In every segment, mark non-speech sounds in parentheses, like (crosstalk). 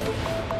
Thank you.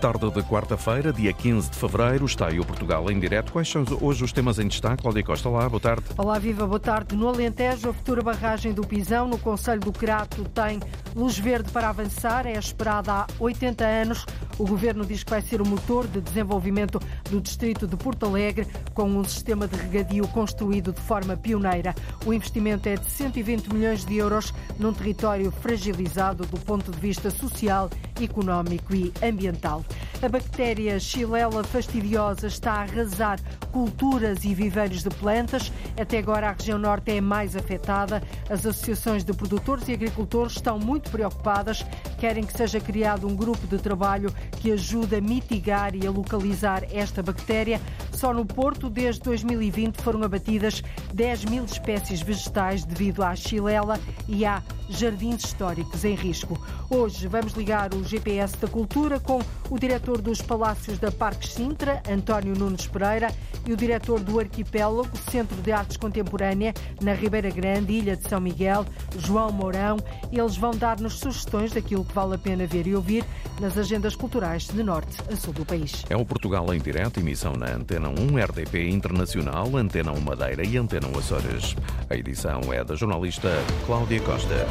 Tarde de quarta-feira, dia 15 de fevereiro, está aí o Portugal em direto. Quais são hoje os temas em destaque? Cláudia Costa, olá, boa tarde. Olá, viva, boa tarde. No Alentejo, a futura barragem do Pisão, no Conselho do Crato, tem luz verde para avançar. É esperada há 80 anos. O governo diz que vai ser o motor de desenvolvimento do distrito de Porto Alegre, com um sistema de regadio construído de forma pioneira. O investimento é de 120 milhões de euros num território fragilizado do ponto de vista social, económico e ambiental. A bactéria Xylella fastidiosa está a arrasar culturas e viveiros de plantas. Até agora, a região norte é mais afetada. As associações de produtores e agricultores estão muito preocupadas. Querem que seja criado um grupo de trabalho que ajude a mitigar e a localizar esta bactéria. Só no Porto, desde 2020, foram abatidas 10 mil espécies vegetais devido à Xylella e há jardins históricos em risco. Hoje vamos ligar o GPS da Cultura com o diretor dos Palácios da Parques Sintra, António Nunes Pereira, e o diretor do Arquipélago, Centro de Artes Contemporânea, na Ribeira Grande, Ilha de São Miguel, João Mourão. Eles vão dar-nos sugestões daquilo que vale a pena ver e ouvir nas agendas culturais de norte a sul do país. É o Portugal em direto, emissão na Antena 1, RDP Internacional, Antena 1 Madeira e Antena 1 Açores. A edição é da jornalista Cláudia Costa.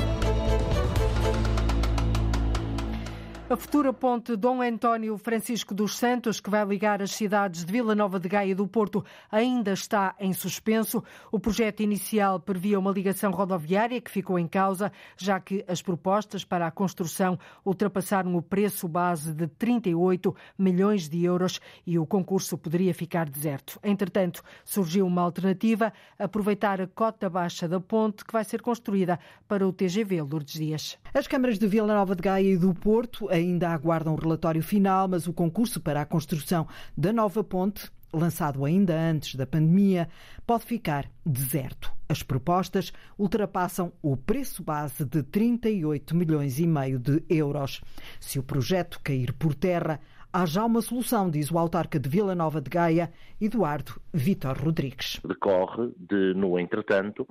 A futura ponte Dom António Francisco dos Santos, que vai ligar as cidades de Vila Nova de Gaia e do Porto, ainda está em suspenso. O projeto inicial previa uma ligação rodoviária que ficou em causa, já que as propostas para a construção ultrapassaram o preço base de 38 milhões de euros e o concurso poderia ficar deserto. Entretanto, surgiu uma alternativa, aproveitar a cota baixa da ponte que vai ser construída para o TGV Lourdes Dias. As câmaras de Vila Nova de Gaia e do Porto ainda aguardam o relatório final, mas o concurso para a construção da nova ponte, lançado ainda antes da pandemia, pode ficar deserto. As propostas ultrapassam o preço base de 38 milhões e meio de euros. Se o projeto cair por terra, há já uma solução, diz o autarca de Vila Nova de Gaia, Eduardo Vitor Rodrigues. Decorre de, no entretanto,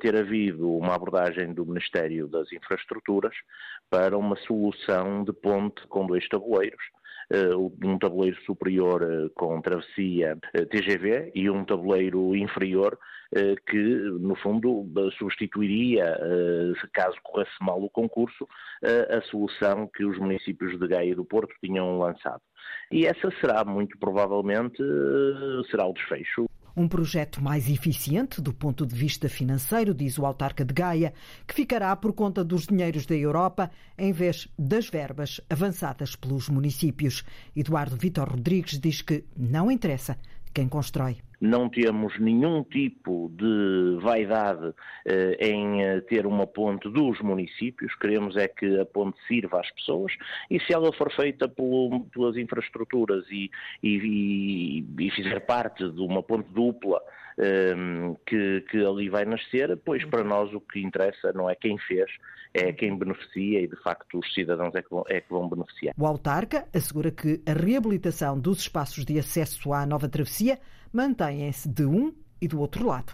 ter havido uma abordagem do Ministério das Infraestruturas para uma solução de ponte com dois tabuleiros, um tabuleiro superior com travessia TGV e um tabuleiro inferior que, no fundo, substituiria, caso corresse mal o concurso, a solução que os municípios de Gaia e do Porto tinham lançado. E essa será, muito provavelmente, será o desfecho. Um projeto mais eficiente do ponto de vista financeiro, diz o autarca de Gaia, que ficará por conta dos dinheiros da Europa em vez das verbas avançadas pelos municípios. Eduardo Vitor Rodrigues diz que não interessa quem constrói não temos nenhum tipo de vaidade eh, em ter uma ponte dos municípios, queremos é que a ponte sirva às pessoas e se ela for feita por, pelas infraestruturas e, e, e, fizer parte de uma ponte dupla um, que, que ali vai nascer, pois para nós o que interessa não é quem fez, é quem beneficia e de facto os cidadãos é que vão, é que vão beneficiar. O autarca assegura que a reabilitação dos espaços de acesso à nova travessia mantém-se de um e do outro lado.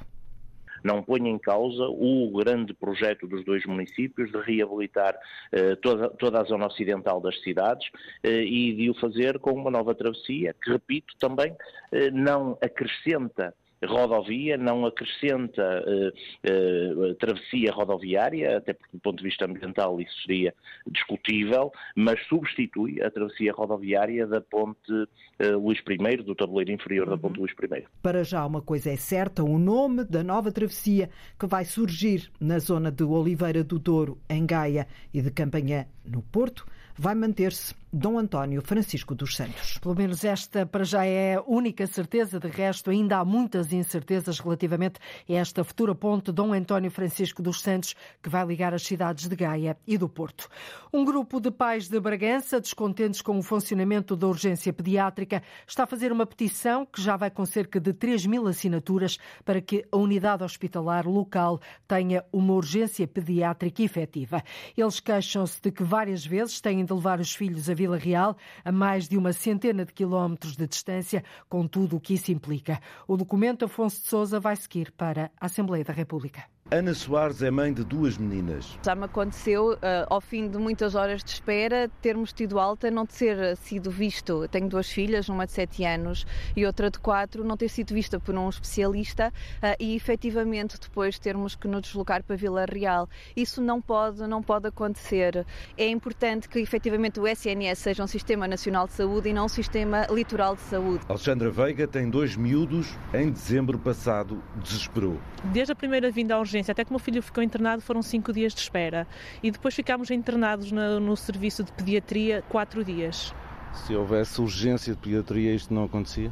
Não põe em causa o grande projeto dos dois municípios de reabilitar eh, toda, toda, a zona ocidental das cidades eh, e de o fazer com uma nova travessia, que, repito, também eh, não acrescenta rodovia, não acrescenta uh, uh, travessia rodoviária, até porque do ponto de vista ambiental isso seria discutível, mas substitui a travessia rodoviária da ponte uh, Luís I, do tabuleiro inferior uhum. da ponte Luís I. Para já uma coisa é certa, o nome da nova travessia que vai surgir na zona de Oliveira do Douro, em Gaia, e de Campanhã, no Porto, vai manter-se Dom António Francisco dos Santos. Pelo menos esta para já é a única certeza, de resto ainda há muitas incertezas relativamente a esta futura ponte Dom António Francisco dos Santos que vai ligar as cidades de Gaia e do Porto. Um grupo de pais de Bragança, descontentes com o funcionamento da urgência pediátrica, está a fazer uma petição que já vai com cerca de 3 mil assinaturas para que a unidade hospitalar local tenha uma urgência pediátrica efetiva. Eles queixam-se de que várias vezes têm de levar os filhos a Vila Real, a mais de uma centena de quilómetros de distância, com tudo o que isso implica. O documento Afonso de Souza vai seguir para a Assembleia da República. Ana Soares é mãe de duas meninas. Já me aconteceu, uh, ao fim de muitas horas de espera, termos tido alta, não ter sido visto. Tenho duas filhas, uma de 7 anos e outra de 4, não ter sido vista por um especialista uh, e efetivamente depois termos que nos deslocar para Vila Real. Isso não pode, não pode acontecer. É importante que efetivamente o SNS seja um sistema nacional de saúde e não um sistema litoral de saúde. Alexandra Veiga tem dois miúdos. Em dezembro passado, desesperou. Desde a primeira vinda à urgência Até que o meu filho ficou internado foram cinco dias de espera. E depois ficámos internados no, no serviço de pediatria quatro dias. Se houvesse urgência de pediatria, isto não acontecia?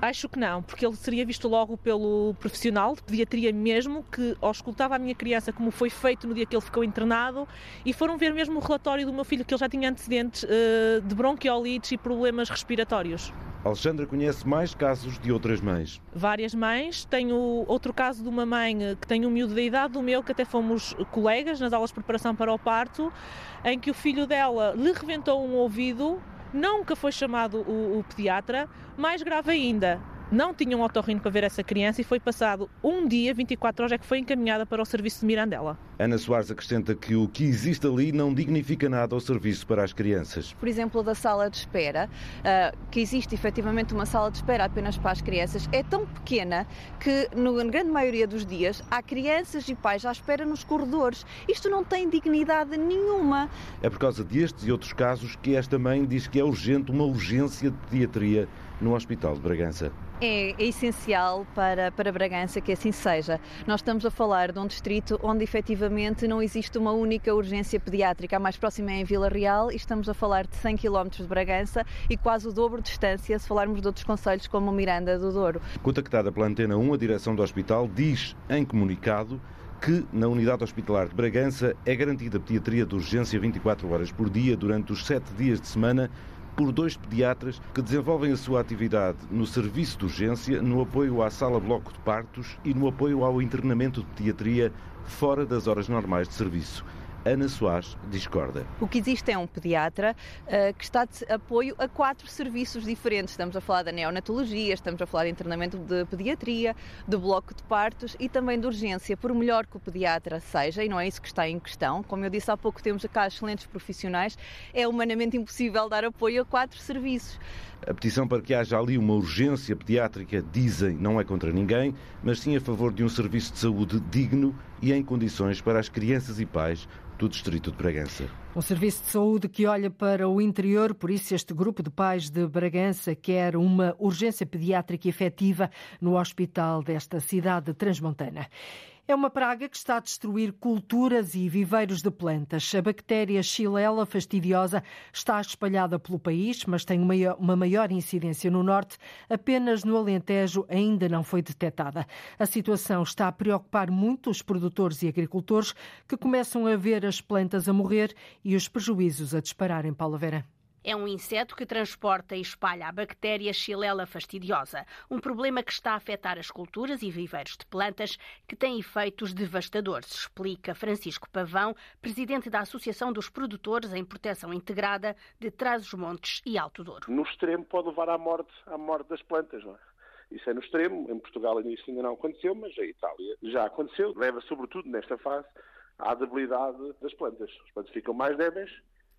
Acho que não, porque ele seria visto logo pelo profissional de pediatria mesmo, que auscultava a minha criança como foi feito no dia que ele ficou internado e foram ver mesmo o relatório do meu filho, que ele já tinha antecedentes uh, de bronquiolites e problemas respiratórios. Alexandra conhece mais casos de outras mães. Várias mães. Tenho outro caso de uma mãe que tem um miúdo da idade do meu, que até fomos colegas nas aulas de preparação para o parto, em que o filho dela lhe reventou um ouvido Nunca foi chamado o, o pediatra. Mais grave ainda, não tinham um otorrino para ver essa criança e foi passado um dia, 24 horas, é que foi encaminhada para o serviço de Mirandela. Ana Soares acrescenta que o que existe ali não dignifica nada ao serviço para as crianças. Por exemplo, da sala de espera, uh, que existe efetivamente uma sala de espera apenas para as crianças, é tão pequena que, na grande maioria dos dias, há crianças e pais à espera nos corredores. Isto não tem dignidade nenhuma. É por causa destes e outros casos que esta mãe diz que é urgente uma urgência de pediatria no Hospital de Bragança. É, é, essencial para, para Bragança que assim seja. Nós estamos a falar de um distrito onde efetivamente não existe uma única urgência pediátrica. A mais próxima é em Vila Real e estamos a falar de 100 km de Bragança e quase o dobro de distância se falarmos de outros conselhos como Miranda do Douro. Contactada pela Antena 1, a direção do hospital diz em comunicado que na unidade hospitalar de Bragança é garantida pediatria de urgência 24 horas por dia durante os 7 dias de semana por dois pediatras que desenvolvem a sua atividade no serviço de urgência, no apoio à sala bloco de partos e no apoio ao internamento de pediatria fora das horas normais de serviço. Ana Soares discorda. O que existe é um pediatra uh, que está de apoio a quatro serviços diferentes. Estamos a falar da neonatologia, estamos a falar de internamento de pediatria, de bloco de partos e também de urgência. Por melhor que o pediatra seja, e não é isso que está em questão, como eu disse há pouco, temos cá excelentes profissionais, é humanamente impossível dar apoio a quatro serviços. A petição para que haja ali uma urgência pediátrica, dizem, não é contra ninguém, mas sim a favor de um serviço de saúde digno e em condições para as crianças e pais do Distrito de Bragança. Um serviço de saúde que olha para o interior, por isso este grupo de pais de Bragança quer uma urgência pediátrica efetiva no hospital desta cidade transmontana. É uma praga que está a destruir culturas e viveiros de plantas. A bactéria Xylella fastidiosa está espalhada pelo país, mas tem uma maior incidência no norte. Apenas no Alentejo ainda não foi detectada. A situação está a preocupar muito os produtores e agricultores que começam a ver as plantas a morrer e os prejuízos a dispararem. Paula Vera. É um inseto que transporta e espalha a bactéria Xylella fastidiosa, um problema que está a afetar as culturas e viveiros de plantas que têm efeitos devastadores, explica Francisco Pavão, presidente da Associação dos Produtores em Proteção Integrada de Trás-os-Montes e Alto Douro. No extremo pode levar à morte, à morte das plantas, não é? Isso é no extremo. Em Portugal isso ainda não aconteceu, mas a Itália já aconteceu. Leva, sobretudo, nesta fase, à debilidade das plantas. As plantas ficam mais débeis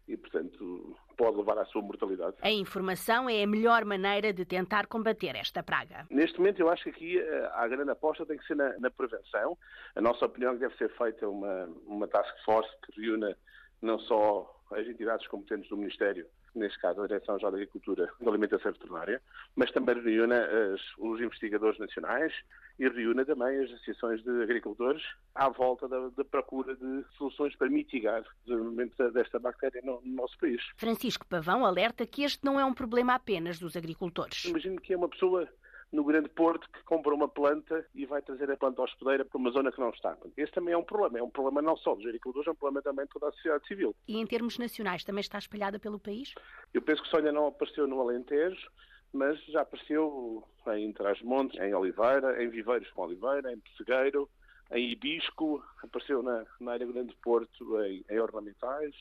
e, portanto, pode levar à sua mortalidade. A informação é a melhor maneira de tentar combater esta praga. Neste momento, eu acho que aqui eh, a grande aposta tem que ser na, na prevenção. A nossa opinião é que deve ser feita uma, uma task force que reúna não só as entidades competentes do Ministério, neste caso a Direção-Geral da Agricultura e da Alimentação Veterinária, mas também reúna as, os investigadores nacionais e reúna também as associações de agricultores à volta da, da procura de soluções para mitigar o desenvolvimento desta bactéria no, no, nosso país. Francisco Pavão alerta que este não é um problema apenas dos agricultores. Imagino que é uma pessoa no Grande Porto que compra uma planta e vai trazer a planta hospedeira para uma zona que não está. Esse também é um problema. É um problema não só dos agricultores, é um problema também de toda a sociedade civil. E em termos nacionais, também está espalhada pelo país? Eu penso que só ainda não apareceu no Alentejo, mas já apareceu em Trás-Montes, em Oliveira, em Viveiros com Oliveira, em Pessegueiro, em Ibisco, apareceu na, na área Grande Porto, em, em Ornamentais,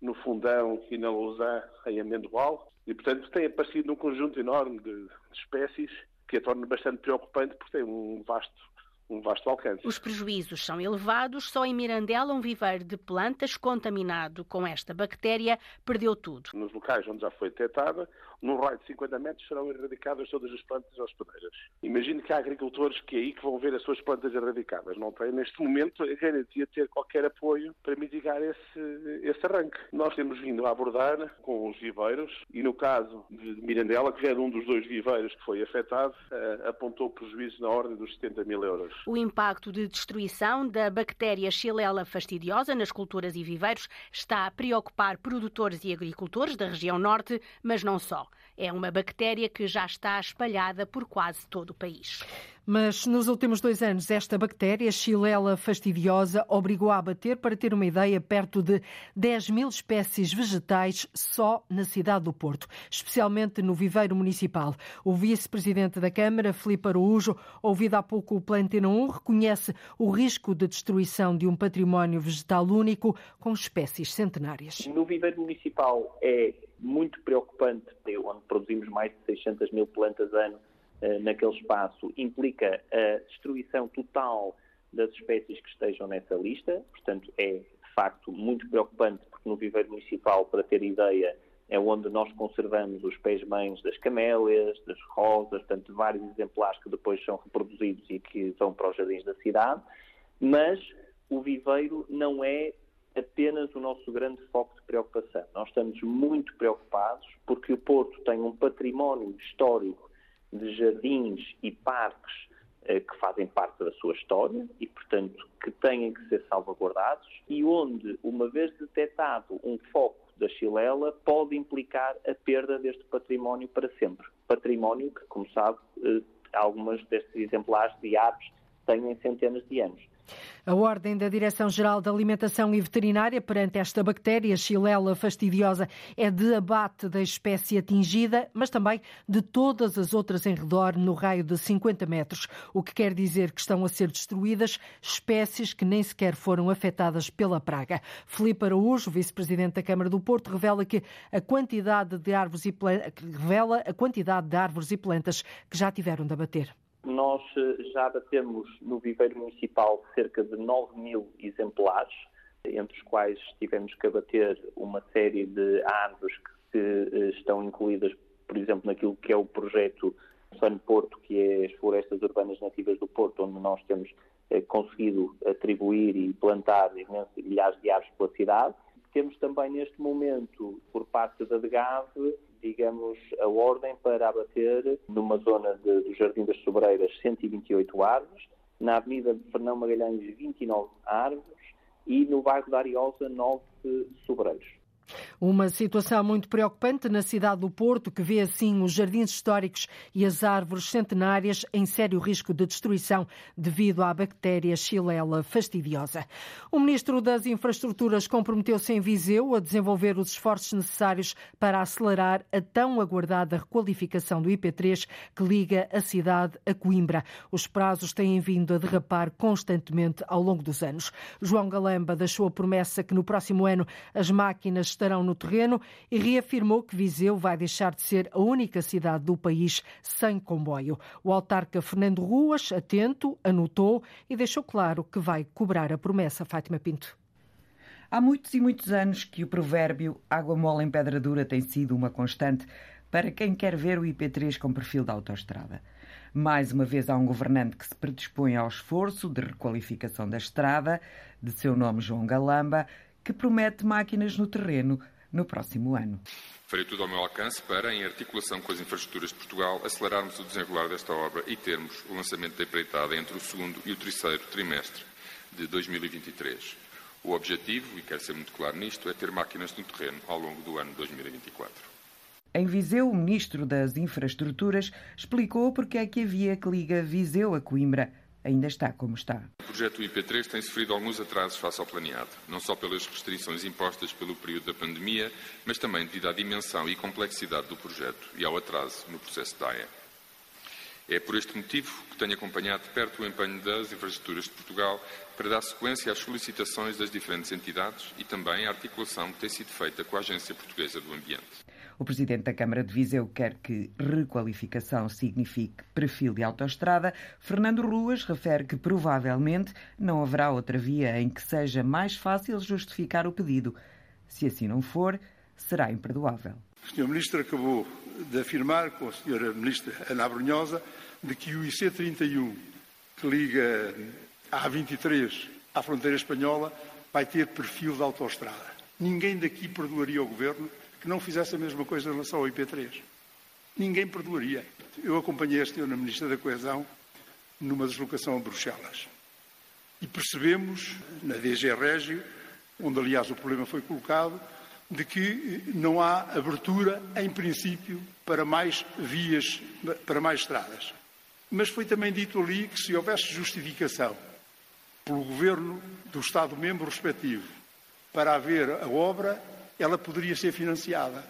no Fundão e na Lousã, em Amendoal. E, portanto, tem aparecido um conjunto enorme de, de espécies que a torna bastante preocupante porque tem um vasto um vasto alcance. Os prejuízos são elevados. Só em Mirandela, um viveiro de plantas contaminado com esta bactéria perdeu tudo. Nos locais onde já foi detectada, num raio de 50 metros serão erradicadas todas as plantas hospedeiras. Imagino que há agricultores que é aí que vão ver as suas plantas erradicadas. Não têm, neste momento, a garantia de ter qualquer apoio para mitigar esse, esse arranque. Nós temos vindo a abordar com os viveiros e, no caso de Mirandela, que era um dos dois viveiros que foi afetado, eh, apontou prejuízo na ordem dos 70 mil euros. O impacto de destruição da bactéria Xylella fastidiosa nas culturas e viveiros está a preocupar produtores e agricultores da região norte, mas não só. É uma bactéria que já está espalhada por quase todo o país. Mas nos últimos dois anos, esta bactéria, Xylella fastidiosa, obrigou a abater, para ter uma ideia, perto de 10 mil espécies vegetais só na cidade do Porto, especialmente no viveiro municipal. O vice-presidente da Câmara, Filipe Araújo, ouvido há pouco o Plantena 1, reconhece o risco de destruição de um património vegetal único com espécies centenárias. No viveiro municipal é muito preocupante, onde produzimos mais de 600 mil plantas ano eh, naquele espaço implica a destruição total das espécies que estejam nessa lista, portanto é de facto muito preocupante porque no viveiro municipal, para ter ideia, é onde nós conservamos os pés-mães das camélias, das rosas, portanto vários exemplares que depois são reproduzidos e que vão para os jardins da cidade, mas o viveiro não é apenas o nosso grande foco de preocupação. Nós estamos muito preocupados porque o Porto tem um património histórico de jardins e parques eh, que fazem parte da sua história e, portanto, que têm que ser salvaguardados e onde, uma vez detectado um foco da xilela, pode implicar a perda deste património para sempre. Património que, como sabe, eh, algumas destes exemplares de aves têm centenas de anos. A ordem da Direção-Geral da Alimentação e Veterinária perante esta bactéria, Xylella fastidiosa, é de abate da espécie atingida, mas também de todas as outras em redor no raio de 50 metros, o que quer dizer que estão a ser destruídas espécies que nem sequer foram afetadas pela praga. Filipe Araújo, vice-presidente da Câmara do Porto, revela que a quantidade de árvores e revela a quantidade de árvores e plantas que já tiveram de abater. Nós eh, já batemos no viveiro municipal cerca de 9 mil exemplares, entre os quais tivemos que abater uma série de árvores que eh, estão incluídas, por exemplo, naquilo que é o projeto Sun Porto, que é as florestas urbanas nativas do Porto, onde nós temos eh, conseguido atribuir e plantar milhares de árvores pela cidade. Temos também neste momento, por parte da DGAV, digamos, a ordem para abater numa zona de, do Jardim das Sobreiras 128 árvores, na Avenida de Fernão Magalhães 29 árvores e no bairro da Ariosa 9 sobreiros. Uma situação muito preocupante na cidade do Porto, que vê assim os jardins históricos e as árvores centenárias em sério risco de destruição devido à bactéria Xylella fastidiosa. O ministro das Infraestruturas comprometeu-se em Viseu a desenvolver os esforços necessários para acelerar a tão aguardada requalificação do IP3 que liga a cidade a Coimbra. Os prazos têm vindo a derrapar constantemente ao longo dos anos. João Galamba deixou a promessa que no próximo ano as máquinas estarão no terreno e reafirmou que Viseu vai deixar de ser a única cidade do país sem comboio. O autarca Fernando Ruas, atento, anotou e deixou claro que vai cobrar a promessa. Fátima Pinto. Há muitos e muitos anos que o provérbio água mole em pedra dura tem sido uma constante para quem quer ver o IP3 com perfil de autoestrada. Mais uma vez há um governante que se predispõe ao esforço de requalificação da estrada, de seu nome João Galamba, que promete máquinas no terreno no próximo ano. Farei tudo ao meu alcance para, em articulação com as infraestruturas de Portugal, acelerarmos o desenrolar desta obra e termos o lançamento da empreitada entre o segundo e o terceiro trimestre de 2023. O objetivo, e quero ser muito claro nisto, é ter máquinas no terreno ao longo do ano 2024. Em Viseu, o Ministro das Infraestruturas explicou porque é que a via que liga Viseu a Coimbra ainda está como está. O projeto IP3 tem sofrido alguns atrasos face ao planeado, não só pelas restrições impostas pelo período da pandemia, mas também devido à dimensão e complexidade do projeto e ao atraso no processo DAIA. É por este motivo que tenho acompanhado de perto o empenho das infraestruturas de Portugal para dar sequência às solicitações das diferentes entidades e também à articulação que tem sido feita com a Agência Portuguesa do Ambiente. O presidente da Câmara de Viseu quer que requalificação signifique perfil de autoestrada. Fernando Ruas refere que provavelmente não haverá outra via em que seja mais fácil justificar o pedido. Se assim não for, será imperdoável. O Sr. Ministro acabou de afirmar com a Sra. Ministra Ana Abrunhosa de que o IC31, que liga a A23 à fronteira espanhola, vai ter perfil de autoestrada. Ninguém daqui perdoaria o Governo que não fizesse a mesma coisa em relação ao IP3. Ninguém perdoaria. Eu acompanhei a Sra. Ministra da Coesão numa deslocação a Bruxelas. E percebemos, na DG Régio, onde aliás o problema foi colocado, de que não há abertura, em princípio, para mais vias, para mais estradas. Mas foi também dito ali que se houvesse justificação pelo governo do Estado-membro respectivo para haver a obra, ela poderia ser financiada.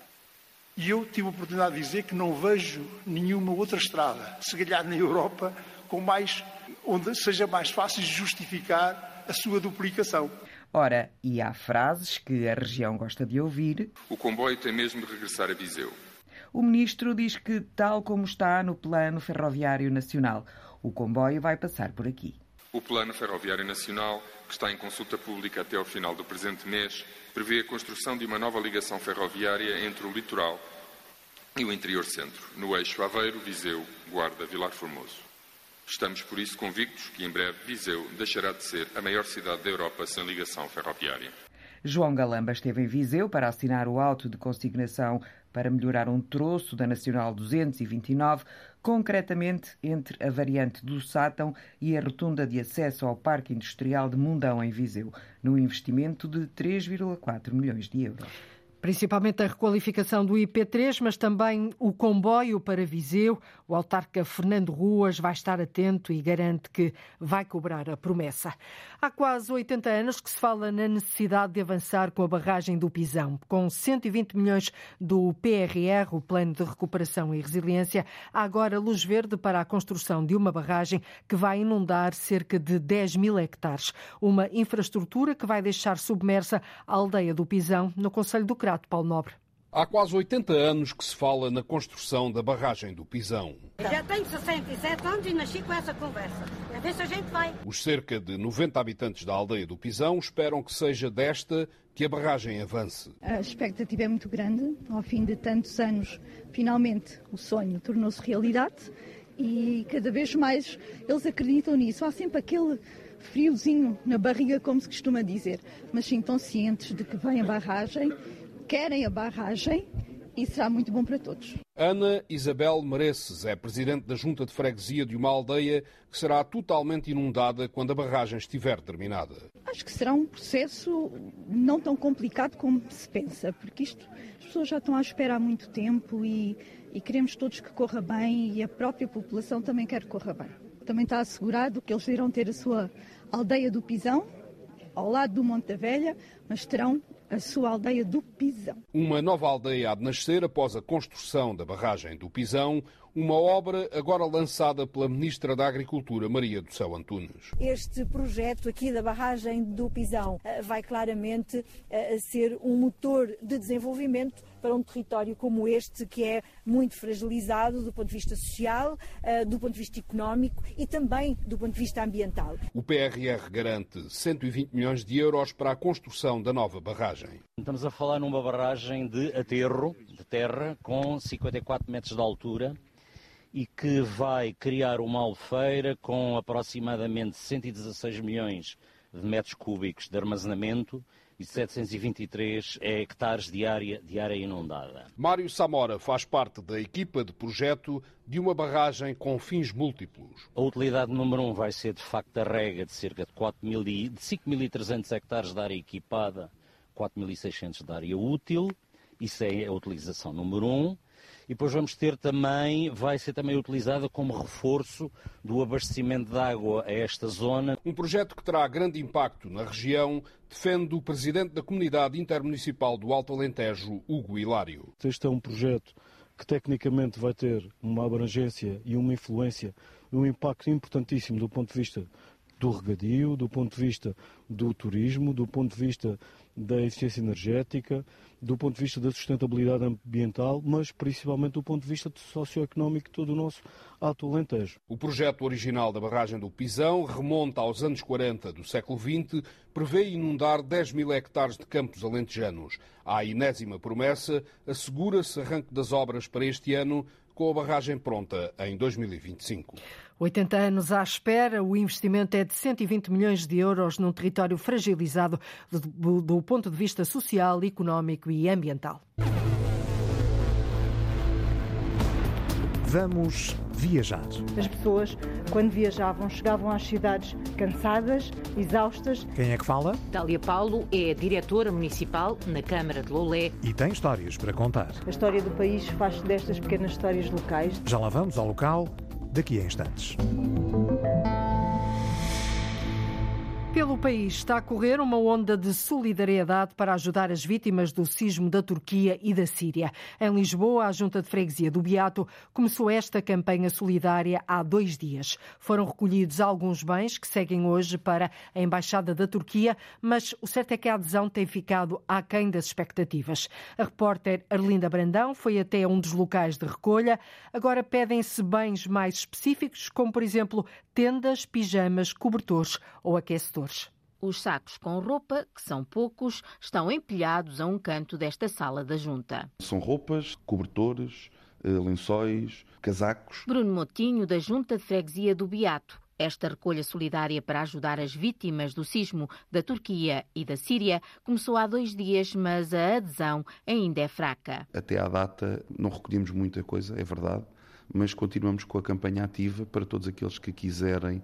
E eu tive a oportunidade de dizer que não vejo nenhuma outra estrada, se calhar na Europa, com mais, onde seja mais fácil justificar a sua duplicação. Ora, e há frases que a região gosta de ouvir. O comboio tem mesmo de regressar a Viseu. O ministro diz que, tal como está no Plano Ferroviário Nacional, o comboio vai passar por aqui. O Plano Ferroviário Nacional, que está em consulta pública até ao final do presente mês, prevê a construção de uma nova ligação ferroviária entre o litoral e o interior centro, no eixo Aveiro, Viseu, Guarda, Vilar Formoso. Estamos, por isso, convictos que em breve Viseu deixará de ser a maior cidade da Europa sem ligação ferroviária. João Galamba esteve em Viseu para assinar o auto de consignação para melhorar um troço da Nacional 229, concretamente entre a variante do Sátão e a rotunda de acesso ao Parque Industrial de Mundão, em Viseu, num investimento de 3,4 milhões de euros principalmente a requalificação do IP3, mas também o comboio para Viseu. O autarca Fernando Ruas vai estar atento e garante que vai cobrar a promessa. Há quase 80 anos que se fala na necessidade de avançar com a barragem do Pisão. Com 120 milhões do PRR, o Plano de Recuperação e Resiliência, há agora luz verde para a construção de uma barragem que vai inundar cerca de 10 mil hectares. Uma infraestrutura que vai deixar submersa a aldeia do Pisão, no Conselho do Crato. Paulo Nobre. Há quase 80 anos que se fala na construção da barragem do Pisão. Já tenho 67 anos e nasci com essa conversa. A ver se a gente vai. Os cerca de 90 habitantes da aldeia do Pisão esperam que seja desta que a barragem avance. A expectativa é muito grande. Ao fim de tantos anos, finalmente o sonho tornou-se realidade e cada vez mais eles acreditam nisso. Há sempre aquele friozinho na barriga, como se costuma dizer, mas sim tão cientes de que vem a barragem querem a barragem e será muito bom para todos. Ana Isabel Mereces é presidente da junta de freguesia de uma aldeia que será totalmente inundada quando a barragem estiver terminada. Acho que será um processo não tão complicado como se pensa, porque isto as pessoas já estão à espera há muito tempo e, e queremos todos que corra bem e a própria população também quer que corra bem. Também está assegurado que eles irão ter a sua aldeia do Pisão, ao lado do Monte da Velha, mas terão a sua aldeia do Pisão. Uma nova aldeia há de nascer após a construção da barragem do Pisão, uma obra agora lançada pela Ministra da Agricultura, Maria do Céu Antunes. Este projeto aqui da barragem do Pisão eh, vai claramente eh, ser um motor de desenvolvimento para um território como este, que é muito fragilizado do ponto de vista social, eh, do ponto de vista económico e também do ponto de vista ambiental. O PRR garante 120 milhões de euros para a construção da nova barragem. Estamos a falar numa barragem de aterro, de terra, com 54 metros de altura e que vai criar uma albufeira com aproximadamente 116 milhões de metros cúbicos de armazenamento e 723 hectares de área, de área inundada. Mário Samora faz parte da equipa de projeto de uma barragem com fins múltiplos. A utilidade número um vai ser, de facto, a rega de cerca de, 4 mil, de 5.300 hectares de área equipada, 4.600 de área útil. Isso é a utilização número um e depois vamos ter também, vai ser também utilizada como reforço do abastecimento de água a esta zona. Um projeto que terá grande impacto na região, defende o presidente da comunidade intermunicipal do Alto Alentejo, Hugo Hilário. Este é um projeto que tecnicamente vai ter uma abrangência e uma influência, um impacto importantíssimo do ponto de vista do regadio, do ponto de vista do turismo, do ponto de vista da eficiência energética, do ponto de vista da sustentabilidade ambiental, mas principalmente do ponto de vista socioeconómico de todo o nosso Alto Alentejo. O projeto original da barragem do Pisão remonta aos anos 40 do século XX, prevê inundar 10 mil hectares de campos alentejanos. À inésima promessa, assegura-se arranque das obras para este ano, com a barragem pronta em 2025. 80 anos à espera, o investimento é de 120 milhões de euros num território fragilizado do, do ponto de vista social, económico e ambiental. Vamos viajar. As pessoas, quando viajavam, chegavam às cidades cansadas, exaustas. Quem é que fala? Dália Paulo é diretora municipal na Câmara de Loulé. E tem histórias para contar. A história do país faz destas pequenas histórias locais. Já lá vamos ao local daqui a instantes. Pelo país está a correr uma onda de solidariedade para ajudar as vítimas do sismo da Turquia e da Síria. Em Lisboa, a Junta de Freguesia do Beato começou esta campanha solidária há dois dias. Foram recolhidos alguns bens que seguem hoje para a Embaixada da Turquia, mas o certo é que a adesão tem ficado aquém das expectativas. A repórter Arlinda Brandão foi até um dos locais de recolha. Agora pedem-se bens mais específicos, como, por exemplo, tendas, pijamas, cobertores ou aquecedores. Os sacos com roupa, que são poucos, estão empilhados a um canto desta sala da junta. São roupas, cobertores, eh, lençóis, casacos. Bruno Motinho, da Junta de Freguesia do Beato. Esta recolha solidária para ajudar as vítimas do sismo da Turquia e da Síria começou há dois dias, mas a adesão ainda é fraca. Até à data não recolhemos muita coisa, é verdade, mas continuamos com a campanha ativa para todos aqueles que quiserem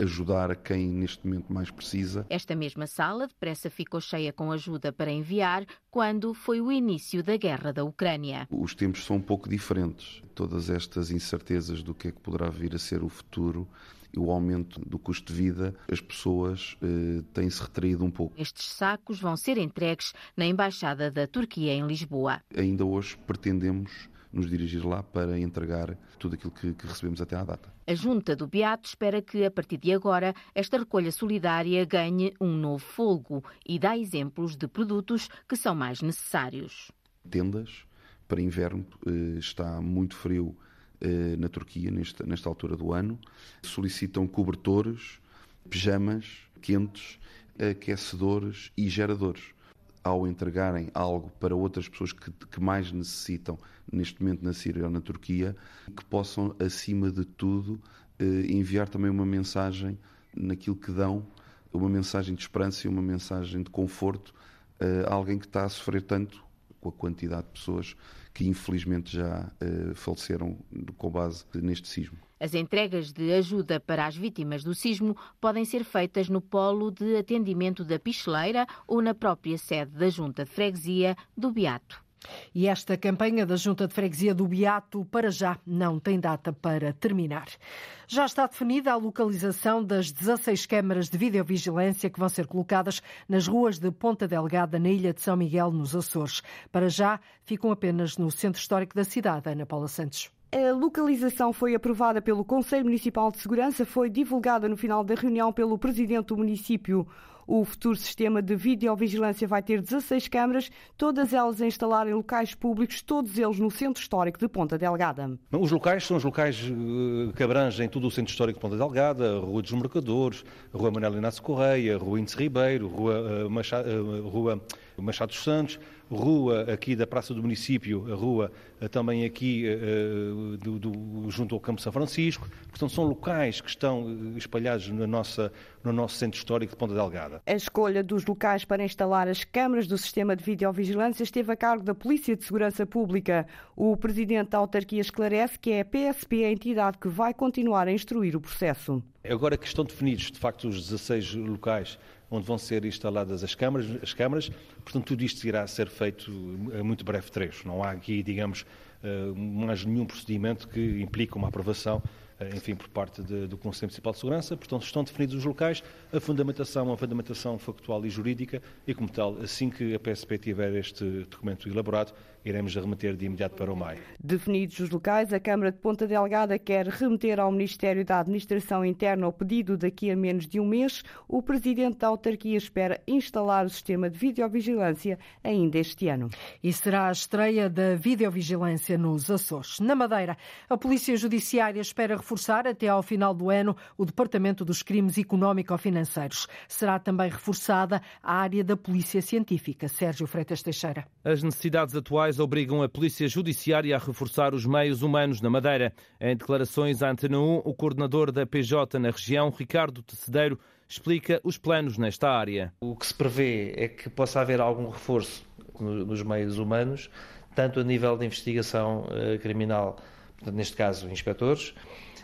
ajudar a quem neste momento mais precisa. Esta mesma sala depressa ficou cheia com ajuda para enviar quando foi o início da guerra da Ucrânia. Os tempos são um pouco diferentes. Todas estas incertezas do que é que poderá vir a ser o futuro e o aumento do custo de vida, as pessoas eh, têm-se retraído um pouco. Estes sacos vão ser entregues na Embaixada da Turquia em Lisboa. Ainda hoje pretendemos nos dirigir lá para entregar tudo aquilo que, que, recebemos até à data. A Junta do Beato espera que, a partir de agora, esta recolha solidária ganhe um novo folgo e dá exemplos de produtos que são mais necessários. Tendas para inverno, eh, está muito frio eh, na Turquia nesta, nesta altura do ano. Solicitam cobertores, pijamas quentes, aquecedores e geradores ao entregarem algo para outras pessoas que, que, mais necessitam neste momento na Síria ou na Turquia, que possam, acima de tudo, eh, enviar também uma mensagem naquilo que dão, uma mensagem de esperança e uma mensagem de conforto eh, a alguém que está a sofrer tanto com a quantidade de pessoas que infelizmente já uh, faleceram com base neste sismo. As entregas de ajuda para as vítimas do sismo podem ser feitas no polo de atendimento da Picheleira ou na própria sede da Junta de Freguesia do Beato. E esta campanha da Junta de Freguesia do Beato, para já, não tem data para terminar. Já está definida a localização das 16 câmaras de videovigilância que vão ser colocadas nas ruas de Ponta Delgada, na ilha de São Miguel, nos Açores. Para já, ficam apenas no centro histórico da cidade, Ana Paula Santos. A localização foi aprovada pelo Conselho Municipal de Segurança, foi divulgada no final da reunião pelo Presidente do município. O futuro sistema de videovigilância vai ter 16 câmaras, todas elas a instalar em locais públicos, todos eles no Centro Histórico de Ponta Delgada. Os locais são os locais que abrangem todo o Centro Histórico de Ponta Delgada, Rua dos Mercadores, Rua Manuel Inácio Correia, Rua Índice Ribeiro, Rua Machado, Rua Machado dos Santos, rua aqui da Praça do Município, a rua também aqui uh, do, do, junto ao Campo São Francisco. Portanto, são locais que estão espalhados na nossa, no nosso centro histórico de Ponta Delgada. A escolha dos locais para instalar as câmaras do sistema de videovigilância esteve a cargo da Polícia de Segurança Pública. O presidente da autarquia esclarece que é a PSP a entidade que vai continuar a instruir o processo. Agora que estão definidos, de facto, os 16 locais onde vão ser instaladas as câmaras, as câmaras, portanto tudo isto irá ser feito a muito breve trecho. Não há aqui, digamos, mais nenhum procedimento que implique uma aprovação enfim, por parte de, do Conselho Municipal de Segurança. Portanto, estão definidos os locais, a fundamentação, a fundamentação factual e jurídica e, como tal, assim que a PSP tiver este documento elaborado, iremos remeter de imediato para o MAI. Definidos os locais, a Câmara de Ponta Delgada quer remeter ao Ministério da Administração Interna o pedido daqui a menos de um mês. O Presidente da autarquia espera instalar o sistema de videovigilância ainda este ano. E será a estreia da videovigilância nos Açores. Na Madeira, a Polícia Judiciária espera reforçar até ao final do ano o Departamento dos Crimes Económico-Financeiros. Será também reforçada a área da Polícia Científica. Sérgio Freitas Teixeira. As necessidades atuais obrigam a Polícia Judiciária a reforçar os meios humanos na Madeira. Em declarações à Antena 1, o coordenador da PJ na região, Ricardo Tecedeiro, explica os planos nesta área. O que se prevê é que possa haver algum reforço nos meios humanos, tanto a nível de investigação eh, criminal, neste caso, inspectores,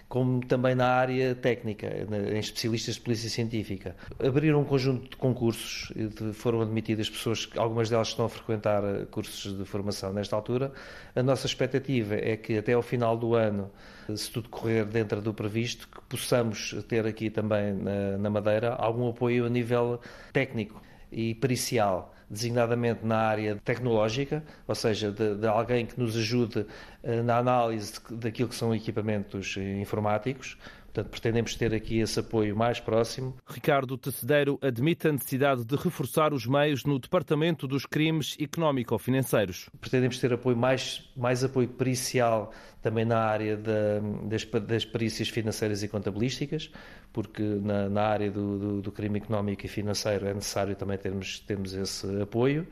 como também na área técnica, em especialistas de polícia científica. Abriram um conjunto de concursos, foram admitidas pessoas, algumas delas estão a frequentar eh, cursos de formação nesta altura. A nossa expectativa é que até ao final do ano, se tudo correr dentro do previsto, que possamos ter aqui também na Madeira algum apoio a nível técnico e pericial designadamente na área tecnológica, ou seja, de, de alguém que nos ajude uh, na análise daquilo que são equipamentos informáticos. Portanto, pretendemos ter aqui esse apoio mais próximo. Ricardo Tecedeiro admite a necessidade de reforçar os meios no Departamento dos Crimes Económico-Financeiros. Pretendemos ter apoio mais, mais apoio pericial também na área da, das, das perícias financeiras e contabilísticas, porque na, na área do, do, do, crime económico e financeiro é necessário também termos, termos esse apoio.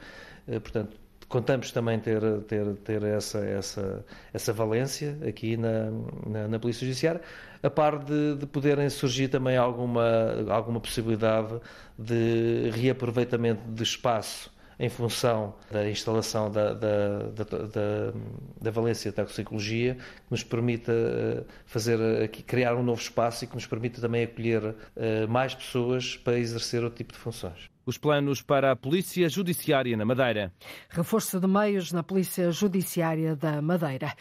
Eh, portanto, contamos também ter, ter, ter essa, essa, essa valência aqui na, na, na Polícia Judiciária, a par de, de, poderem surgir também alguma, alguma possibilidade de reaproveitamento de espaço em função da instalação da, da, da, da valência da toxicologia, que nos permita eh, fazer aqui, criar um novo espaço e que nos permita também acolher eh, mais pessoas para exercer outro tipo de funções. Os planos para a Polícia Judiciária na Madeira. Reforço de meios na Polícia Judiciária da Madeira.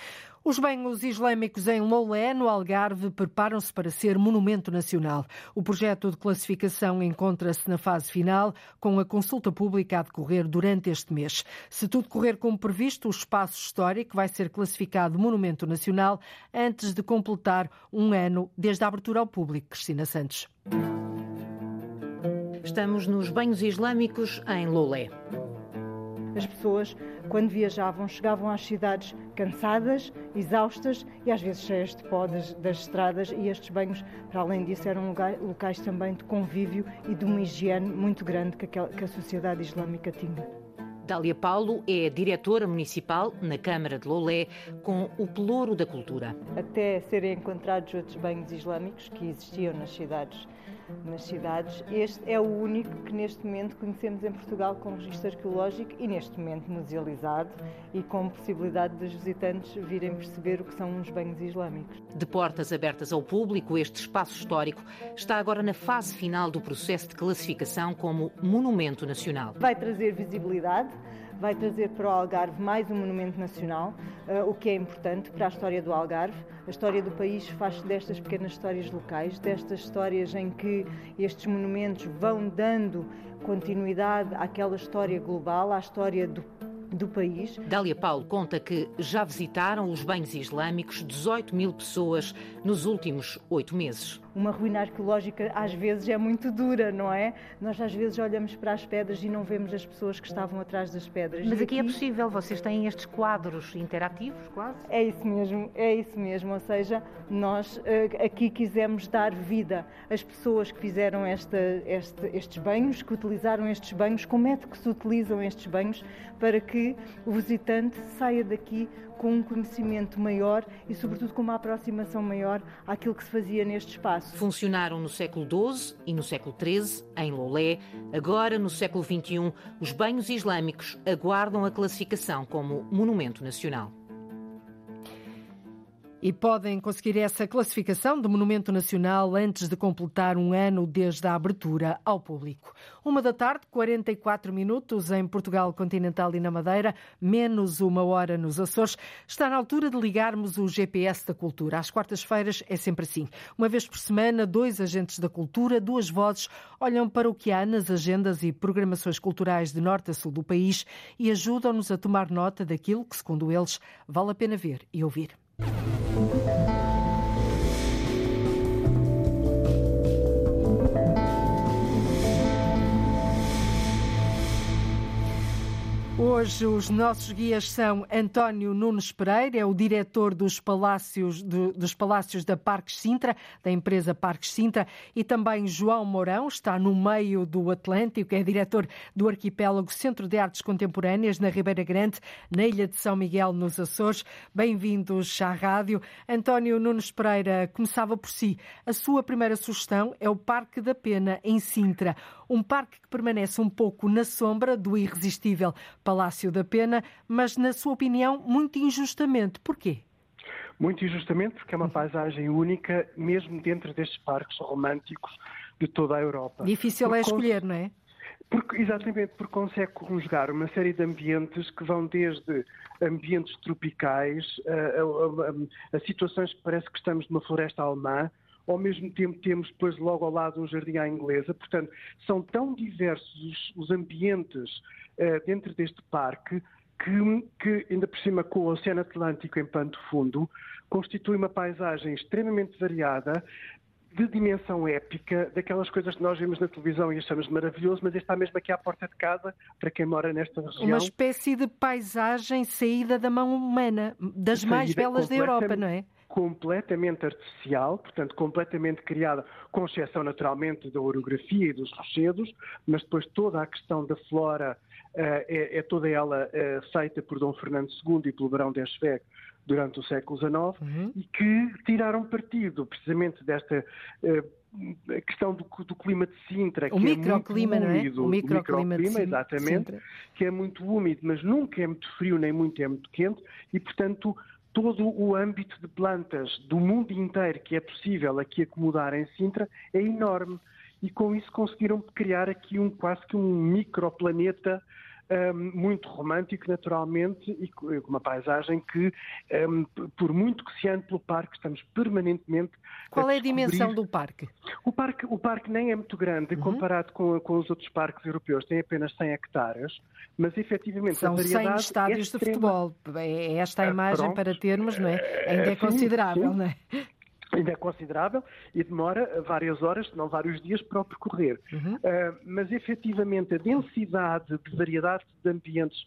Os banhos islâmicos em Lolé, no Algarve, preparam-se para ser monumento nacional. O projeto de classificação encontra-se na fase final, com a consulta pública a decorrer durante este mês. Se tudo correr como previsto, o espaço histórico vai ser classificado monumento nacional antes de completar um ano desde a abertura ao público. Cristina Santos. Estamos nos banhos islâmicos em Lolé. As pessoas, quando viajavam, chegavam às cidades cansadas, exaustas e às vezes cheias de pó das, das estradas. E estes banhos, para além disso, eram lugar, locais também de convívio e de uma higiene muito grande que, aquela, que a sociedade islâmica tinha. Dália Paulo é diretora municipal na Câmara de Lolé com o Pelouro da Cultura. Até serem encontrados outros banhos islâmicos que existiam nas cidades nas cidades. Este é o único que neste momento conhecemos em Portugal com registro arqueológico e neste momento musealizado e com possibilidade dos visitantes virem perceber o que são uns banhos islâmicos. De portas abertas ao público, este espaço histórico está agora na fase final do processo de classificação como Monumento Nacional. Vai trazer visibilidade vai trazer para o Algarve mais um monumento nacional, uh, o que é importante para a história do Algarve. A história do país faz destas pequenas histórias locais, destas histórias em que estes monumentos vão dando continuidade àquela história global, à história do do país. Dália Paulo conta que já visitaram os banhos islâmicos 18 mil pessoas nos últimos oito meses uma ruína arqueológica às vezes é muito dura, não é? Nós às vezes olhamos para as pedras e não vemos as pessoas que estavam atrás das pedras. Mas aqui, aqui, é possível, vocês têm estes quadros interativos quase? É isso mesmo, é isso mesmo, ou seja, nós eh, aqui quisemos dar vida às pessoas que fizeram esta, este, estes banhos, que utilizaram estes banhos, como é que se utilizam estes banhos para que o visitante saia daqui com um conhecimento maior e, sobretudo, com uma aproximação maior àquilo que se fazia neste espaço. Funcionaram no século XII e no século XIII, em Lolé. Agora, no século XXI, os banhos islâmicos aguardam a classificação como Monumento Nacional. E podem conseguir essa classificação de Monumento Nacional antes de completar um ano desde a abertura ao público. Uma da tarde, 44 minutos em Portugal continental e na Madeira, menos uma hora nos Açores. Está na altura de ligarmos o GPS da cultura. Às quartas-feiras é sempre assim. Uma vez por semana, dois agentes da cultura, duas vozes, olham para o que há nas agendas e programações culturais de norte a sul do país e ajudam-nos a tomar nota daquilo que, segundo eles, vale a pena ver e ouvir. Thank you. Hoje os nossos guias são António Nunes Pereira, é o diretor dos Palácios, de, dos Palácios da Parques Sintra, da empresa Parques Sintra, e também João Mourão, está no meio do Atlântico, é diretor do Arquipélago Centro de Artes Contemporâneas na Ribeira Grande, na Ilha de São Miguel, nos Açores. Bem-vindos à rádio. António Nunes Pereira, começava por si. A sua primeira sugestão é o Parque da Pena, em Sintra. Um parque que permanece um pouco na sombra do irresistível Palácio da Pena, mas, na sua opinião, muito injustamente. Porquê? Muito injustamente porque é uma paisagem única, mesmo dentro destes parques românticos de toda a Europa. Difícil é escolher, não é? Porque, exatamente, porque consegue conjugar uma série de ambientes que vão desde ambientes tropicais a, a, a, a situações que parece que estamos numa floresta alemã, ao mesmo tempo temos depois logo ao lado um jardim à inglesa. Portanto, são tão diversos os, ambientes uh, dentro deste parque que, que, ainda por cima com o Oceano Atlântico em pano fundo, constitui uma paisagem extremamente variada, de dimensão épica, daquelas coisas que nós vemos na televisão e achamos maravilhoso, mas está mesmo aqui à porta de casa, para quem mora nesta região. Uma espécie de paisagem saída da mão humana, das saída mais belas da Europa, não é? Completamente artificial, portanto, completamente criada, com exceção naturalmente da orografia e dos rochedos, mas depois toda a questão da flora uh, é, é, toda ela uh, feita por Dom Fernando II e pelo Barão de Eschweg durante o século XIX uhum. e que tiraram partido precisamente desta uh, questão do, do, clima de Sintra, o que é muito úmido, não é? O microclima, exatamente, que é muito úmido, mas nunca é muito frio nem muito é muito quente e, portanto, todo o âmbito de plantas do mundo inteiro que é possível aqui acomodar em Sintra é enorme. E com isso conseguiram criar aqui um quase que um microplaneta um, muito romântico, naturalmente, e com uma paisagem que, um, por muito que se ande pelo parque, estamos permanentemente. Qual a é a dimensão do parque? O parque, o parque nem é muito grande uhum. comparado com, com os outros parques europeus, tem apenas 100 hectares, mas efetivamente São a variedade 100 estádios é de futebol. É esta a ah, imagem para termos, não é? Ainda é considerável, sim. não é? Ainda é considerável e demora várias horas, se não vários dias, para o percorrer. Uhum. Uh, mas efetivamente a densidade de variedade de ambientes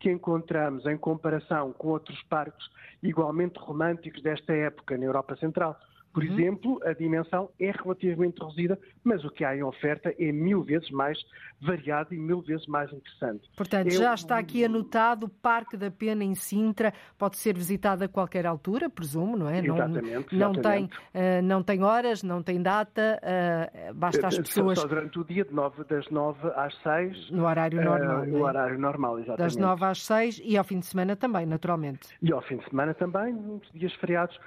que encontramos em comparação com outros parques igualmente românticos desta época na Europa Central, por uhum. exemplo, a dimensão é relativamente reduzida, mas o que há em oferta é mil vezes mais variado e mil vezes mais interessante. Portanto, já está aqui anotado o Parque da Pena em Sintra, pode ser visitado a qualquer altura, presumo, não é? Exatamente. Não, não, tem, uh, não tem horas, não tem data, uh, basta as pessoas... Só durante o dia, de nove, das 9 às 6. No horário normal. Uh, no é? horário normal, exatamente. Das 9 às 6 e ao fim de semana também, naturalmente. E ao fim de semana também, nos dias feriados,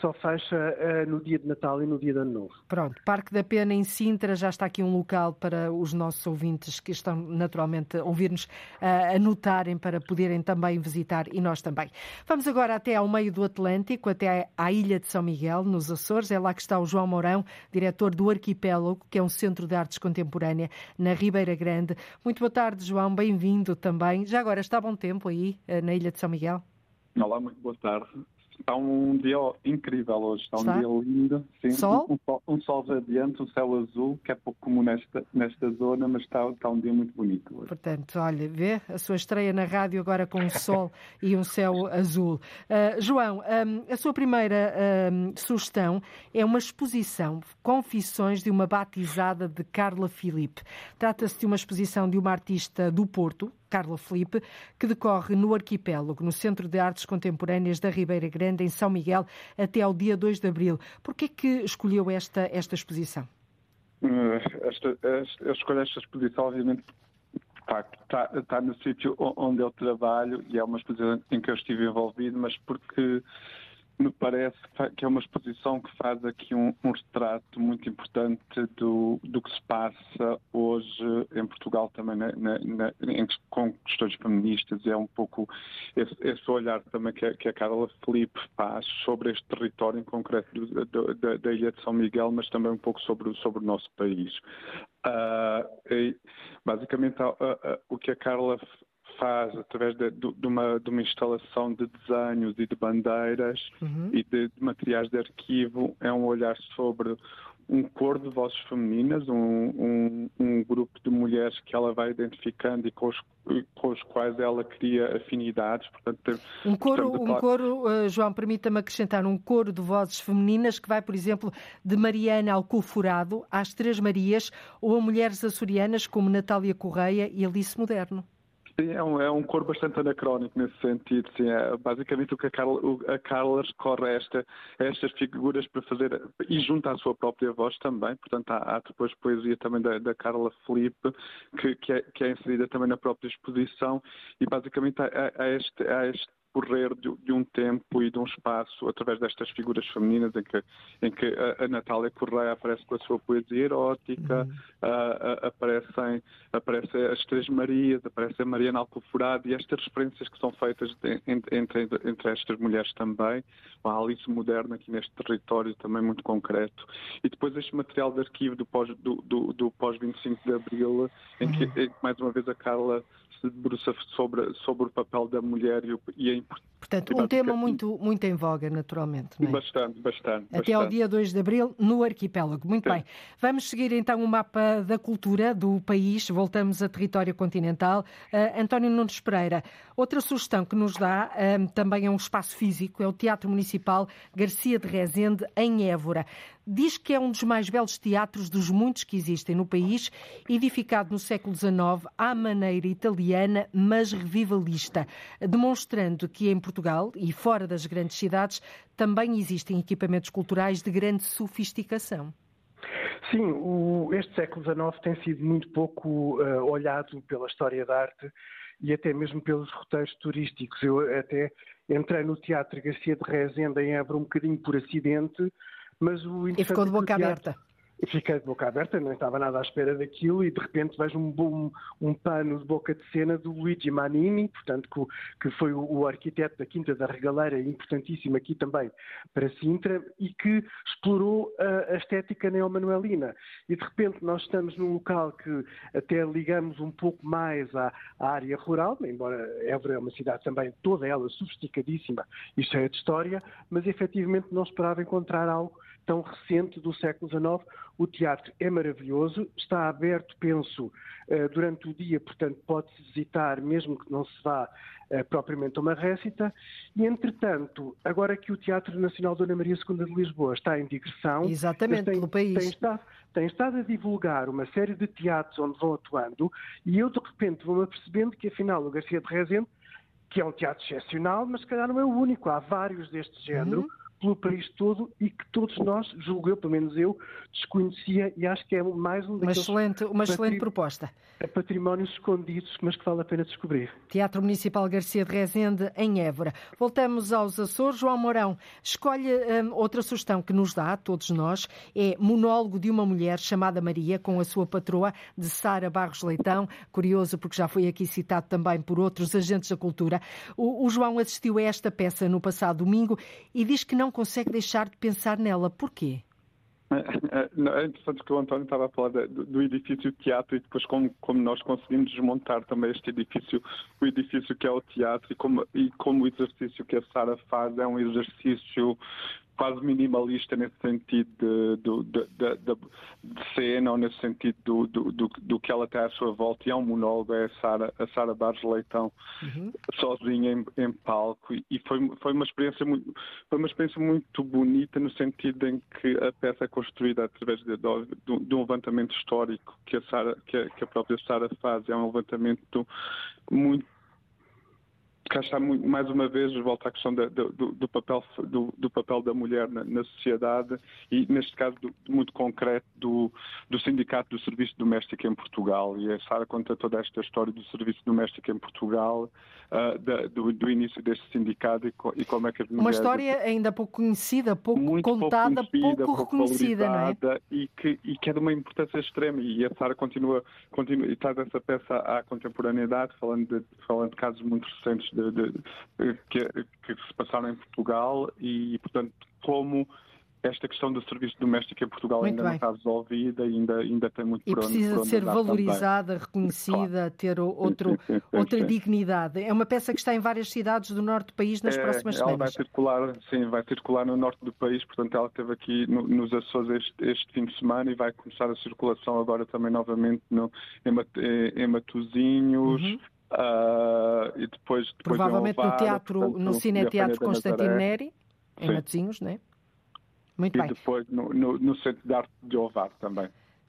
só fecha no dia de Natal e no dia de Ano Novo. Pronto, Parque da Pena em Sintra, já está aqui um local para os nossos ouvintes que estão naturalmente a ouvir-nos uh, anotarem para poderem também visitar e nós também. Vamos agora até ao meio do Atlântico, até à Ilha de São Miguel, nos Açores. É lá que está o João Mourão, diretor do Arquipélago, que é um centro de artes contemporânea na Ribeira Grande. Muito boa tarde, João, bem-vindo também. Já agora está bom tempo aí uh, na Ilha de São Miguel? Olá, muito boa tarde. Está um dia incrível hoje, está, está? um dia lindo. Sim, sol? Um, sol, um sol radiante, um céu azul, que é pouco comum nesta, nesta zona, mas está, está um dia muito bonito hoje. Portanto, olha, vê a sua estreia na rádio agora com um sol (laughs) e um céu azul. Uh, João, um, a sua primeira um, sugestão é uma exposição, Confissões de uma Batizada de Carla Filipe. Trata-se de uma exposição de uma artista do Porto, Carla Felipe, que decorre no arquipélago, no Centro de Artes Contemporâneas da Ribeira Grande, em São Miguel, até ao dia 2 de abril. Por que é que escolheu esta, esta exposição? Eh, esta, esta, eu escolhi esta exposição, obviamente, está, está, está no sítio onde eu trabalho e é uma exposição em que eu estive envolvido, mas porque me parece que é uma exposição que faz aqui um, um retrato muito importante do, do, que se passa hoje em Portugal também na, na, na, em, com questões feministas. É um pouco esse, esse olhar também que a, que a Carla Felipe faz sobre este território em concreto do, do, da, da, Ilha de São Miguel, mas também um pouco sobre, sobre o nosso país. Uh, e, basicamente, uh, uh, o que a Carla faz através de, de, uma, de uma instalação de desenhos e de bandeiras uhum. e de, de, materiais de arquivo é um olhar sobre um coro de vozes femininas, um, um, um, grupo de mulheres que ela vai identificando e com os, com os quais ela cria afinidades. Portanto, um coro, portanto, um coro uh, João, permita-me acrescentar, um coro de vozes femininas que vai, por exemplo, de Mariana Alcoforado às Três Marias ou a mulheres açorianas como Natália Correia e Alice Moderno. Sim, é um, é um cor bastante anacrónico nesse sentido. Sim, é basicamente o que a Carla, o, a Carla recorre a, esta, a estas figuras para fazer, e junto à sua própria voz também, portanto há, há depois poesia também da, da Carla Felipe, que, que, é, que é inserida também na própria exposição, e basicamente há, há este, há este decorrer de, de, um tempo e de um espaço através destas figuras femininas em que, em que a, a Natália Correia aparece com a sua poesia erótica, uhum. a, a, aparecem, aparecem as Três Marias, aparece a Mariana Alcoforado e estas referências que são feitas de, entre, entre estas mulheres também, a Alice Moderna aqui neste território também muito concreto. E depois este material de arquivo do pós, do, do, do pós 25 de Abril, em que, em que mais uma vez a Carla se debruça sobre, sobre o papel da mulher e, e a importância. Portanto, um tema muito, muito em voga, naturalmente. É? Bastante, bastante. Até bastante. ao dia 2 de abril, no arquipélago. Muito Sim. bem. Vamos seguir então o mapa da cultura do país. Voltamos a território continental. Uh, António Nunes Pereira, outra sugestão que nos dá uh, também é um espaço físico, é o Teatro Municipal Garcia de Rezende, em Évora diz que é um dos mais belos teatros dos muitos que existem no país, edificado no século XIX à maneira italiana, mas revivalista, demonstrando que em Portugal e fora das grandes cidades também existem equipamentos culturais de grande sofisticação. Sim, o, este século XIX tem sido muito pouco uh, olhado pela história da arte e até mesmo pelos roteiros turísticos. Eu até entrei no Teatro Garcia de Rezende em Évora um bocadinho por acidente, mas o e ficou de boca aberta. Fiquei de boca aberta, não estava nada à espera daquilo e de repente vejo um, um, um pano de boca de cena do Luigi Manini, portanto, que, que foi o, o, arquiteto da Quinta da Regaleira, importantíssimo aqui também para Sintra, e que explorou a, a estética neomanuelina. E de repente nós estamos num local que até ligamos um pouco mais à, à área rural, embora Évora é uma cidade também toda ela sofisticadíssima e cheia de história, mas efetivamente não esperava encontrar algo tão recente do século XIX. O teatro é maravilhoso, está aberto, penso, eh, durante o dia, portanto pode-se visitar, mesmo que não se vá eh, propriamente a uma récita. E, entretanto, agora que o Teatro Nacional Dona Maria II de Lisboa está em digressão... Exatamente, tem, pelo país. Tem estado, tem estado a divulgar uma série de teatros onde vão atuando e eu, de repente, vou-me apercebendo que, afinal, o Garcia de Rezende que é um teatro excepcional, mas se calhar não é o único. Há vários deste género. Uhum pelo país todo e que todos nós, julgo eu, pelo menos eu, desconhecia e acho que é mais um uma excelente, uma excelente proposta. Patrimónios escondidos, mas que vale a pena descobrir. Teatro Municipal Garcia de Rezende, em Évora. Voltamos aos Açores. João Mourão, escolhe hum, outra sugestão que nos dá, a todos nós, é Monólogo de uma Mulher chamada Maria, com a sua patroa, de Sara Barros Leitão. Curioso, porque já foi aqui citado também por outros agentes da cultura. O, o João assistiu a esta peça no passado domingo e diz que não não consegue deixar de pensar nela. Porquê? (laughs) É, interessante que o António estava a falar do, do edifício teatro e depois como, como, nós conseguimos desmontar também este edifício, o edifício que é o teatro e como, e como o exercício que a Sara faz é um exercício quase minimalista nesse sentido de, de, de, de, cena ou nesse sentido do, do, do, que ela tem à sua volta. E é um monólogo, é a Sara, a Sara Barros Leitão uhum. sozinha em, em palco. E, foi, foi, uma experiência muito, foi uma experiência muito bonita no sentido em que a peça é construída através de, de um levantamento histórico que a, Sarah, que a, que a própria Sara faz, é um levantamento muito cá está mais uma vez volta à questão do, do, do, papel, do, do, papel da mulher na, na, sociedade e neste caso muito concreto do, sindicato do serviço doméstico em Portugal e a Sara conta toda esta história do serviço doméstico em Portugal uh, da, do, início deste sindicato e, e, como é que as mulheres... Uma história ainda pouco conhecida, pouco contada, pouco, conhecida, pouco, pouco reconhecida, não é? E que, e que é de uma importância extrema e a Sara continua, continua e traz essa peça à contemporaneidade falando de, falando de casos muito recentes de, de, que, que, se passaram em Portugal e, portanto, como esta questão do serviço doméstico em Portugal muito ainda bem. não está resolvida ainda, ainda tem muito E precisa de ser valorizada, também. reconhecida, claro. ter outro, sim, sim, sim, outra dignidade. É uma peça que está em várias cidades do norte do país nas é, próximas ela semanas. Vai circular, sim, vai circular no norte do país, portanto ela esteve aqui no, nos Açores este, este, fim de semana e vai começar a circulação agora também novamente no, em, em Matosinhos. Uhum. Uh, e depois, depois Provavelmente no teatro, portanto, no Cineteatro Constantino Neri, em Matosinhos, não é? Muito e bem. E depois no, no, no Centro de Arte de Ovar também.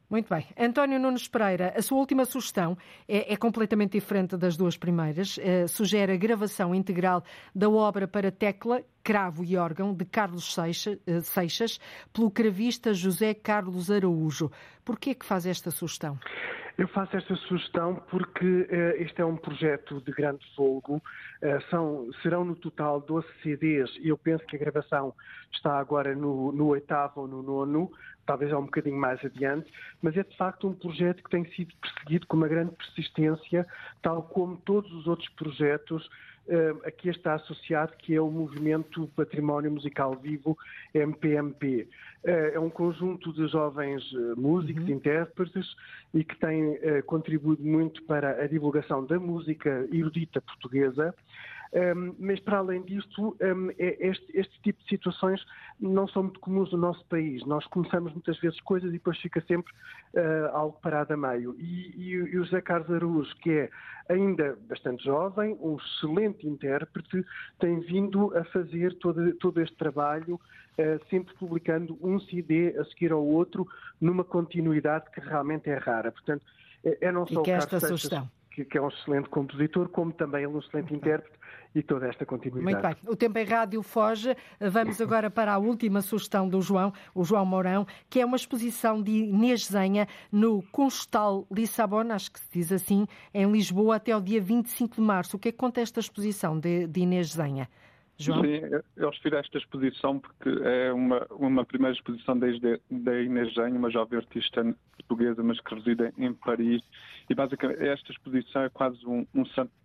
Muito bem. António Nunes Pereira, a sua última sugestão é, é completamente diferente das duas primeiras. Uh, sugere a gravação integral da obra para tecla, cravo e órgão de Carlos eh, Seixas, pelo cravista José Carlos Araújo. Por que é que faz esta sugestão? Eu faço esta sugestão porque uh, este é um projeto de grande folgo. Uh, são, serão no total 12 CDs e eu penso que a gravação está agora no, no oitavo ou no nono, talvez é um bocadinho mais adiante, mas é de facto um projeto que tem sido perseguido com uma grande persistência, tal como todos os outros projetos uh, a que está associado, que é o Movimento Património Musical Vivo, MPMP. Uh, é um conjunto de jovens uh, músicos, uhum. intérpretes, e que tem contribuído muito para a divulgação da música erudita portuguesa. Um, mas, para além disto, um, é este, este, tipo de situações não são muito comuns no nosso país. Nós começamos muitas vezes coisas e depois fica sempre uh, algo parado a meio. E, e, e, o José Carlos Araújo, que é ainda bastante jovem, um excelente intérprete, tem vindo a fazer todo, todo este trabalho, uh, sempre publicando um CD a seguir ao outro, numa continuidade que realmente é rara. Portanto, é, é não só e que o esta sugestão. Que, que, é um excelente compositor, como também ele um excelente intérprete e toda esta continuidade. Muito bem. O tempo em rádio foge. Vamos (laughs) agora para a última sugestão do João, o João Mourão, que é uma exposição de Inês Zenha no Constal Lissabon, acho que se diz assim, em Lisboa até o dia 25 de março. O que é que conta esta exposição de, de Inês Zenha? João? Sim, eu refiro a esta exposição porque é uma, uma primeira exposição desde da Inês Zenha, uma jovem artista portuguesa, mas que reside em Paris. E basicamente esta exposição é quase um,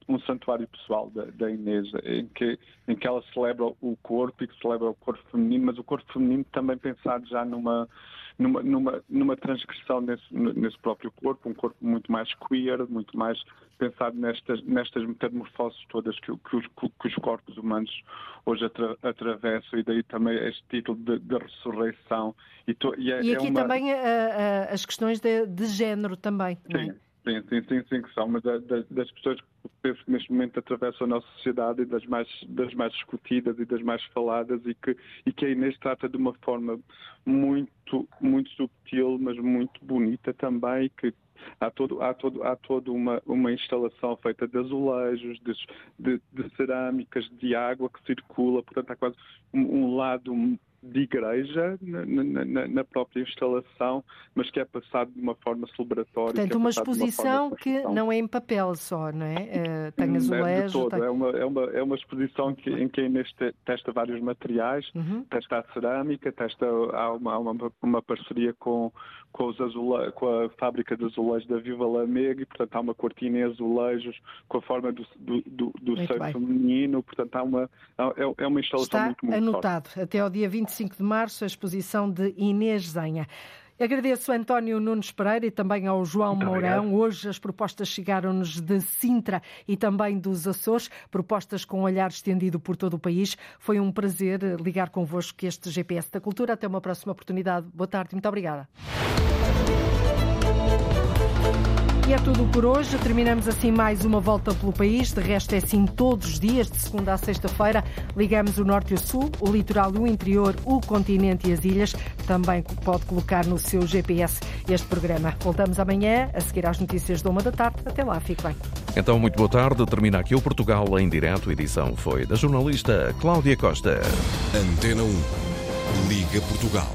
um, santuário pessoal da, da, Inês, em que, em que ela celebra o corpo e que celebra o corpo feminino, mas o corpo feminino também pensado já numa numa, numa, numa transgressão nesse, nesse próprio corpo, um corpo muito mais queer, muito mais pensado nestas, nestas metamorfoses todas que, que, os, que os, corpos humanos hoje atra, atravessam, e daí também este título de, de ressurreição. E, to, e, é, e aqui é uma... também a, a, as questões de, de género também. Sim. Sim, sim, sim, sim, que são, mas das pessoas que penso que neste momento atravessam a nossa sociedade e das mais, das mais discutidas e das mais faladas e que, e que a Inês trata de uma forma muito, muito subtil, mas muito bonita também, que há todo, há todo, há toda uma, uma instalação feita de azulejos, de, de, de cerâmicas, de água que circula, portanto há quase um, um lado de igreja na, na, na, própria instalação, mas que é passado de uma forma celebratória. Portanto, é uma exposição uma que não é em papel só, não é? Uh, tem azulejo. É, tem... é, uma, é, uma, é uma exposição que, em que a Inês testa vários materiais, uhum. testa a cerâmica, testa, há uma, uma, uma parceria com, com, os azule... com a fábrica de azulejos da Viva Lamega e, portanto, há uma cortina em azulejos com a forma do, do, do, do seio feminino, portanto, há uma, é, é uma instalação Está muito, muito anotado forte. até ao dia 25 de março a exposição de Inês Zenha. Agradeço a António Nunes Pereira e também ao João Muito Mourão. Obrigado. Hoje as propostas chegaram-nos de Sintra e também dos Açores, propostas com um olhar estendido por todo o país. Foi um prazer ligar convosco este GPS da Cultura. Até uma próxima oportunidade. Boa tarde, muito obrigada. E é tudo por hoje. Terminamos assim mais uma volta pelo país. De resto, é assim todos os dias, de segunda a sexta-feira. Ligamos o norte e o sul, o litoral e o interior, o continente e as ilhas. Também pode colocar no seu GPS este programa. Voltamos amanhã, a seguir às notícias de uma da tarde. Até lá, fique bem. Então, muito boa tarde. Termina aqui o Portugal em direto. A edição foi da jornalista Cláudia Costa. Antena 1. Liga Portugal.